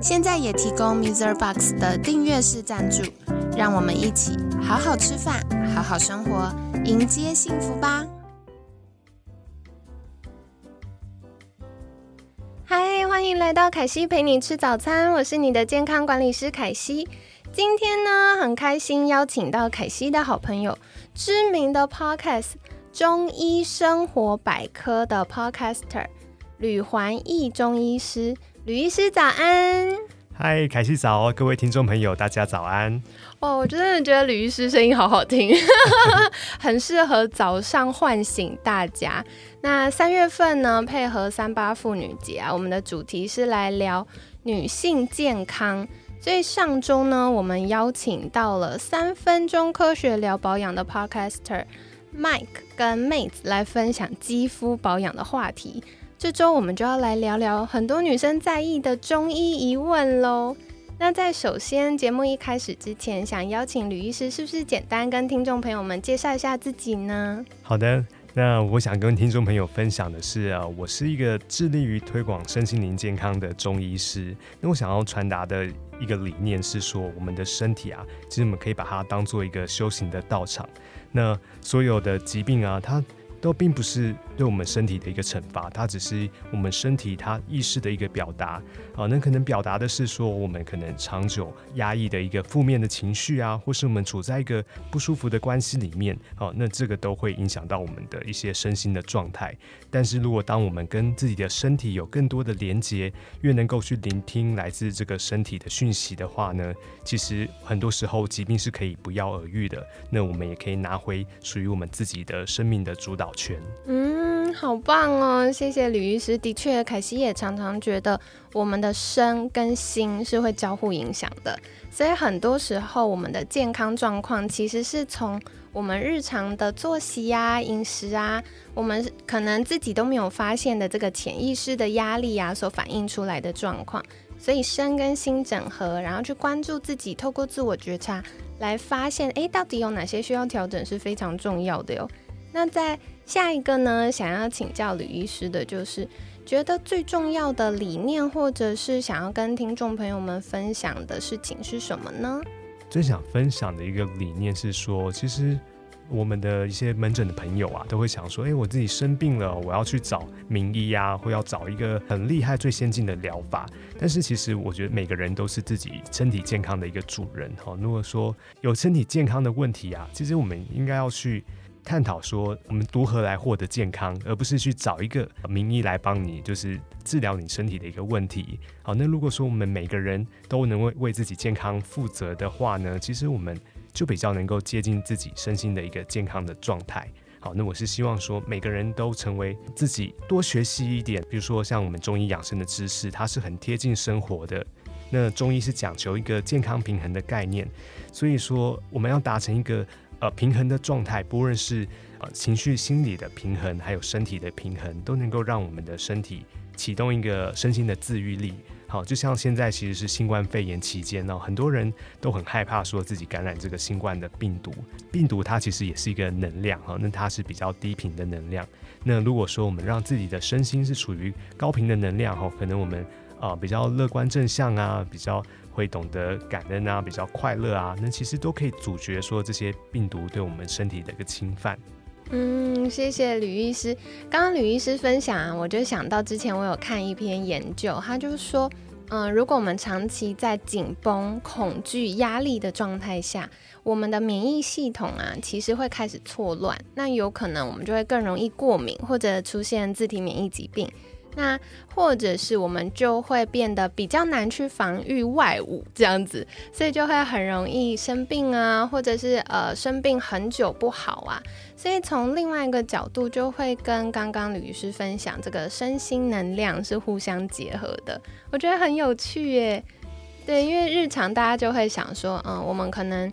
现在也提供 Mr. Box 的订阅式赞助，让我们一起好好吃饭，好好生活，迎接幸福吧！嗨，欢迎来到凯西陪你吃早餐，我是你的健康管理师凯西。今天呢，很开心邀请到凯西的好朋友，知名的 Podcast《中医生活百科》的 Podcaster 吕环义中医师，吕医师早安。嗨，凯西早，各位听众朋友，大家早安。哦，我真的觉得吕医师声音好好听，很适合早上唤醒大家。那三月份呢，配合三八妇女节啊，我们的主题是来聊女性健康。所以上周呢，我们邀请到了三分钟科学聊保养的 Podcaster Mike 跟妹子来分享肌肤保养的话题。这周我们就要来聊聊很多女生在意的中医疑问喽。那在首先节目一开始之前，想邀请吕医师，是不是简单跟听众朋友们介绍一下自己呢？好的。那我想跟听众朋友分享的是啊，我是一个致力于推广身心灵健康的中医师。那我想要传达的一个理念是说，我们的身体啊，其实我们可以把它当做一个修行的道场。那所有的疾病啊，它都并不是对我们身体的一个惩罚，它只是我们身体它意识的一个表达啊。那可能表达的是说，我们可能长久压抑的一个负面的情绪啊，或是我们处在一个不舒服的关系里面啊，那这个都会影响到我们的一些身心的状态。但是如果当我们跟自己的身体有更多的连接，越能够去聆听来自这个身体的讯息的话呢，其实很多时候疾病是可以不药而愈的。那我们也可以拿回属于我们自己的生命的主导。权嗯，好棒哦！谢谢吕医师。的确，凯西也常常觉得我们的身跟心是会交互影响的，所以很多时候我们的健康状况其实是从我们日常的作息呀、饮食啊，我们可能自己都没有发现的这个潜意识的压力啊所反映出来的状况。所以身跟心整合，然后去关注自己，透过自我觉察来发现，哎，到底有哪些需要调整是非常重要的哟。那在下一个呢？想要请教吕医师的，就是觉得最重要的理念，或者是想要跟听众朋友们分享的事情是什么呢？最想分享的一个理念是说，其实我们的一些门诊的朋友啊，都会想说，哎，我自己生病了，我要去找名医啊，或要找一个很厉害、最先进的疗法。但是其实我觉得每个人都是自己身体健康的一个主人哈。如果说有身体健康的问题啊，其实我们应该要去。探讨说我们如何来获得健康，而不是去找一个名医来帮你，就是治疗你身体的一个问题。好，那如果说我们每个人都能为为自己健康负责的话呢，其实我们就比较能够接近自己身心的一个健康的状态。好，那我是希望说每个人都成为自己多学习一点，比如说像我们中医养生的知识，它是很贴近生活的。那中医是讲求一个健康平衡的概念，所以说我们要达成一个。呃，平衡的状态，不论是呃情绪、心理的平衡，还有身体的平衡，都能够让我们的身体启动一个身心的自愈力。好，就像现在其实是新冠肺炎期间呢，很多人都很害怕说自己感染这个新冠的病毒。病毒它其实也是一个能量哈，那它是比较低频的能量。那如果说我们让自己的身心是处于高频的能量哈，可能我们啊比较乐观正向啊，比较。会懂得感恩啊，比较快乐啊，那其实都可以阻绝说这些病毒对我们身体的一个侵犯。嗯，谢谢吕医师。刚刚吕医师分享啊，我就想到之前我有看一篇研究，他就是说，嗯，如果我们长期在紧绷、恐惧、压力的状态下，我们的免疫系统啊，其实会开始错乱，那有可能我们就会更容易过敏或者出现自体免疫疾病。那或者是我们就会变得比较难去防御外物这样子，所以就会很容易生病啊，或者是呃生病很久不好啊。所以从另外一个角度，就会跟刚刚吕医师分享这个身心能量是互相结合的，我觉得很有趣耶。对，因为日常大家就会想说，嗯，我们可能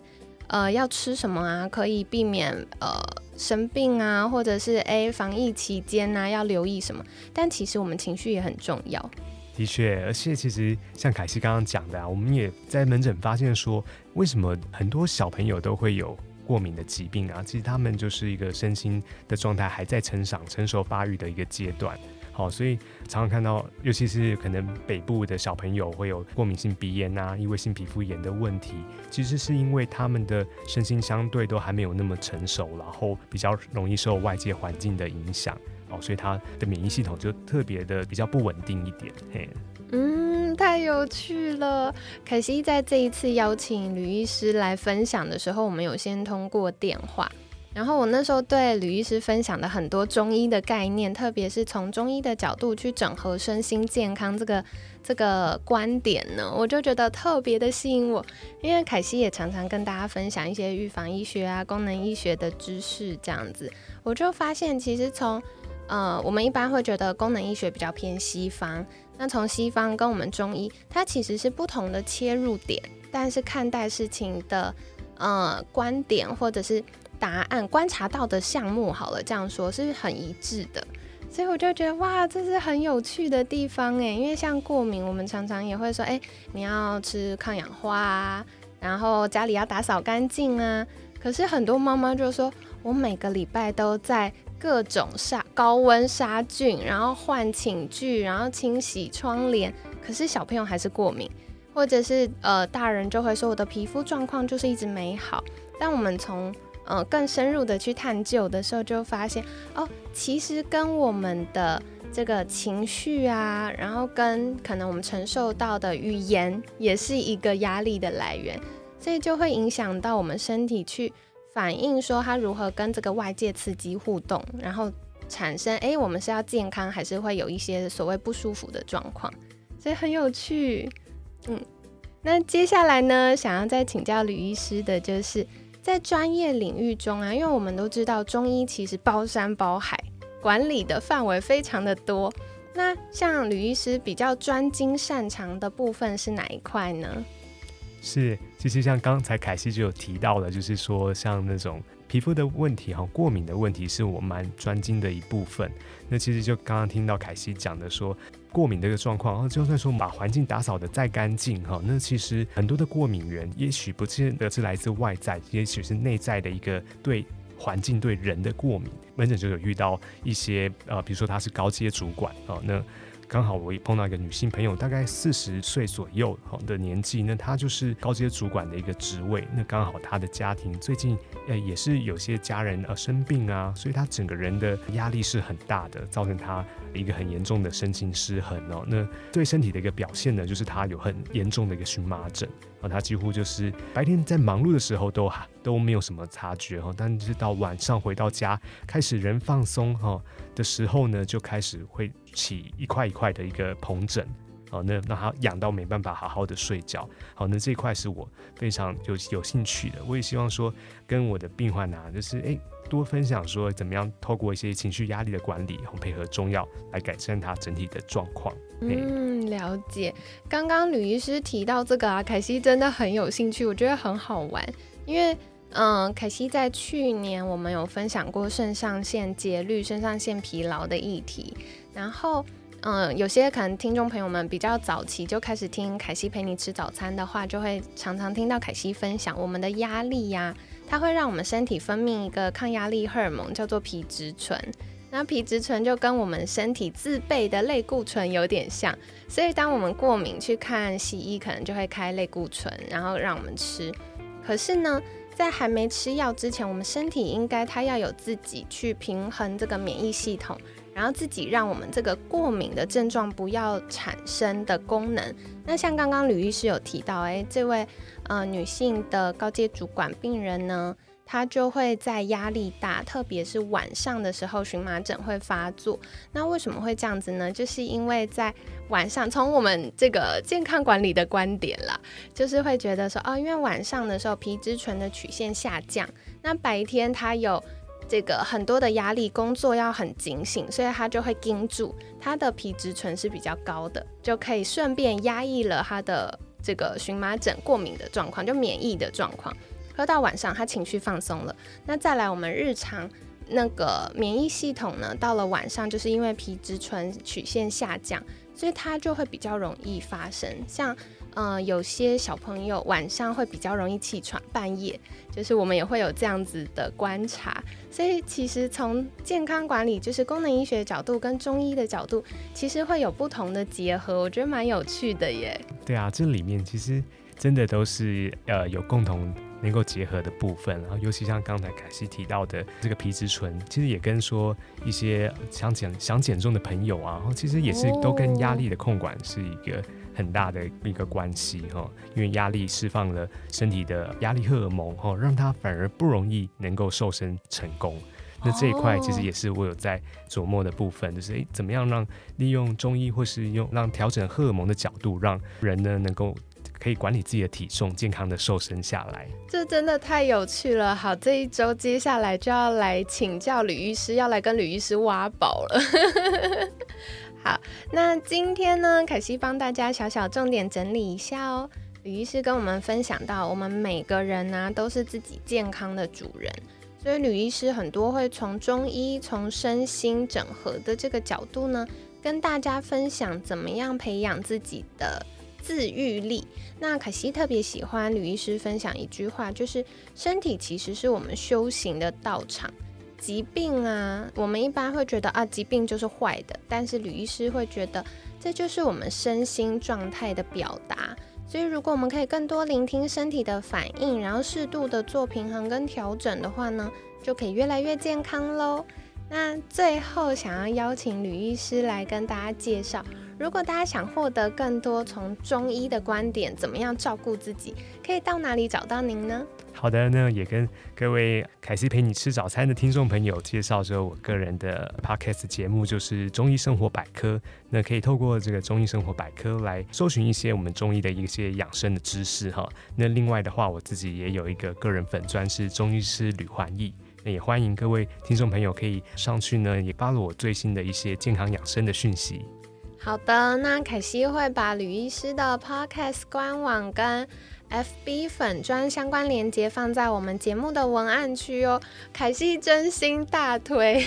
呃要吃什么啊，可以避免呃生病啊，或者是诶防疫期间啊要留意什么。但其实我们情绪也很重要。的确，而且其实像凯西刚刚讲的啊，我们也在门诊发现说，为什么很多小朋友都会有过敏的疾病啊？其实他们就是一个身心的状态还在成长、成熟发育的一个阶段。好，所以常常看到，尤其是可能北部的小朋友会有过敏性鼻炎啊、异位性皮肤炎的问题，其实是因为他们的身心相对都还没有那么成熟，然后比较容易受外界环境的影响，哦，所以他的免疫系统就特别的比较不稳定一点。嘿，嗯，太有趣了。可惜在这一次邀请吕医师来分享的时候，我们有先通过电话。然后我那时候对吕医师分享的很多中医的概念，特别是从中医的角度去整合身心健康这个这个观点呢，我就觉得特别的吸引我。因为凯西也常常跟大家分享一些预防医学啊、功能医学的知识，这样子，我就发现其实从呃我们一般会觉得功能医学比较偏西方，那从西方跟我们中医，它其实是不同的切入点，但是看待事情的呃观点或者是。答案观察到的项目好了，这样说是很一致的，所以我就觉得哇，这是很有趣的地方哎。因为像过敏，我们常常也会说，哎，你要吃抗氧化啊，然后家里要打扫干净啊。可是很多妈妈就说，我每个礼拜都在各种杀高温杀菌，然后换寝具，然后清洗窗帘，可是小朋友还是过敏，或者是呃大人就会说我的皮肤状况就是一直没好。但我们从嗯，更深入的去探究的时候，就发现哦，其实跟我们的这个情绪啊，然后跟可能我们承受到的语言，也是一个压力的来源，所以就会影响到我们身体去反映说它如何跟这个外界刺激互动，然后产生哎，我们是要健康，还是会有一些所谓不舒服的状况，所以很有趣。嗯，那接下来呢，想要再请教吕医师的就是。在专业领域中啊，因为我们都知道中医其实包山包海，管理的范围非常的多。那像吕医师比较专精擅长的部分是哪一块呢？是，其实像刚才凯西就有提到的，就是说像那种。皮肤的问题哈，过敏的问题是我蛮专精的一部分。那其实就刚刚听到凯西讲的说，过敏这个状况，然后就算说把环境打扫的再干净哈，那其实很多的过敏源，也许不见得是来自外在，也许是内在的一个对环境对人的过敏。门诊就有遇到一些呃，比如说他是高阶主管啊，那。刚好我也碰到一个女性朋友，大概四十岁左右的年纪，那她就是高阶主管的一个职位。那刚好她的家庭最近呃也是有些家人呃生病啊，所以她整个人的压力是很大的，造成她一个很严重的身心失衡哦。那对身体的一个表现呢，就是她有很严重的一个荨麻疹啊，他几乎就是白天在忙碌的时候都都没有什么察觉哈，但是到晚上回到家开始人放松哈的时候呢，就开始会。起一块一块的一个红疹，好，那让他痒到没办法好好的睡觉，好，那这一块是我非常有有兴趣的，我也希望说跟我的病患啊，就是诶多分享说怎么样透过一些情绪压力的管理，然后配合中药来改善他整体的状况。嗯，了解。刚刚吕医师提到这个啊，凯西真的很有兴趣，我觉得很好玩，因为嗯，凯西在去年我们有分享过肾上腺节律、肾上腺疲劳的议题。然后，嗯，有些可能听众朋友们比较早期就开始听凯西陪你吃早餐的话，就会常常听到凯西分享我们的压力呀，它会让我们身体分泌一个抗压力荷尔蒙，叫做皮质醇。那皮质醇就跟我们身体自备的类固醇有点像，所以当我们过敏去看西医，可能就会开类固醇，然后让我们吃。可是呢，在还没吃药之前，我们身体应该它要有自己去平衡这个免疫系统。然后自己让我们这个过敏的症状不要产生的功能。那像刚刚吕医师有提到，哎，这位呃女性的高阶主管病人呢，她就会在压力大，特别是晚上的时候荨麻疹会发作。那为什么会这样子呢？就是因为在晚上，从我们这个健康管理的观点啦，就是会觉得说，哦，因为晚上的时候皮质醇的曲线下降，那白天它有。这个很多的压力，工作要很警醒，所以他就会盯住他的皮质醇是比较高的，就可以顺便压抑了他的这个荨麻疹过敏的状况，就免疫的状况。喝到晚上，他情绪放松了。那再来，我们日常那个免疫系统呢，到了晚上，就是因为皮质醇曲线下降，所以它就会比较容易发生。像，呃，有些小朋友晚上会比较容易气喘，半夜，就是我们也会有这样子的观察。所以，其实从健康管理，就是功能医学角度跟中医的角度，其实会有不同的结合，我觉得蛮有趣的耶。对啊，这里面其实真的都是呃有共同。能够结合的部分，然后尤其像刚才凯西提到的这个皮质醇，其实也跟说一些想减想减重的朋友啊，其实也是都跟压力的控管是一个很大的一个关系哈。因为压力释放了身体的压力荷尔蒙哈，让它反而不容易能够瘦身成功。那这一块其实也是我有在琢磨的部分，就是诶，怎么样让利用中医或是用让调整荷尔蒙的角度，让人呢能够。可以管理自己的体重，健康的瘦身下来，这真的太有趣了。好，这一周接下来就要来请教吕医师，要来跟吕医师挖宝了。好，那今天呢，凯西帮大家小小重点整理一下哦。吕医师跟我们分享到，我们每个人呢都是自己健康的主人，所以吕医师很多会从中医、从身心整合的这个角度呢，跟大家分享怎么样培养自己的。自愈力。那可惜特别喜欢吕医师分享一句话，就是身体其实是我们修行的道场。疾病啊，我们一般会觉得啊，疾病就是坏的，但是吕医师会觉得这就是我们身心状态的表达。所以如果我们可以更多聆听身体的反应，然后适度的做平衡跟调整的话呢，就可以越来越健康喽。那最后想要邀请吕医师来跟大家介绍。如果大家想获得更多从中医的观点，怎么样照顾自己，可以到哪里找到您呢？好的，那也跟各位凯西陪你吃早餐的听众朋友介绍说，我个人的 podcast 节目就是中医生活百科。那可以透过这个中医生活百科来搜寻一些我们中医的一些养生的知识哈。那另外的话，我自己也有一个个人粉专是中医师吕焕义，那也欢迎各位听众朋友可以上去呢，也发了我最新的一些健康养生的讯息。好的，那凯西会把吕医师的 podcast 官网跟 FB 粉砖相关链接放在我们节目的文案区哦。凯西真心大推，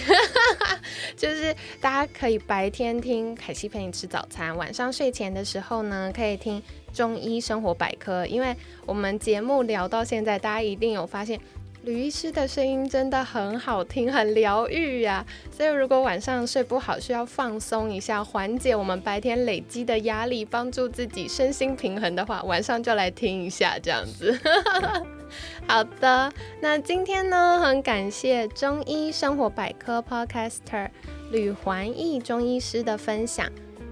就是大家可以白天听凯西陪你吃早餐，晚上睡前的时候呢，可以听中医生活百科。因为我们节目聊到现在，大家一定有发现。吕医师的声音真的很好听，很疗愈呀。所以如果晚上睡不好，需要放松一下，缓解我们白天累积的压力，帮助自己身心平衡的话，晚上就来听一下这样子。好的，那今天呢，很感谢中医生活百科 Podcaster 吕环义中医师的分享。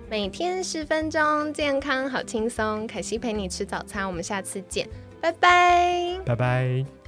每天十分钟，健康好轻松。凯西陪你吃早餐，我们下次见，拜拜，拜拜。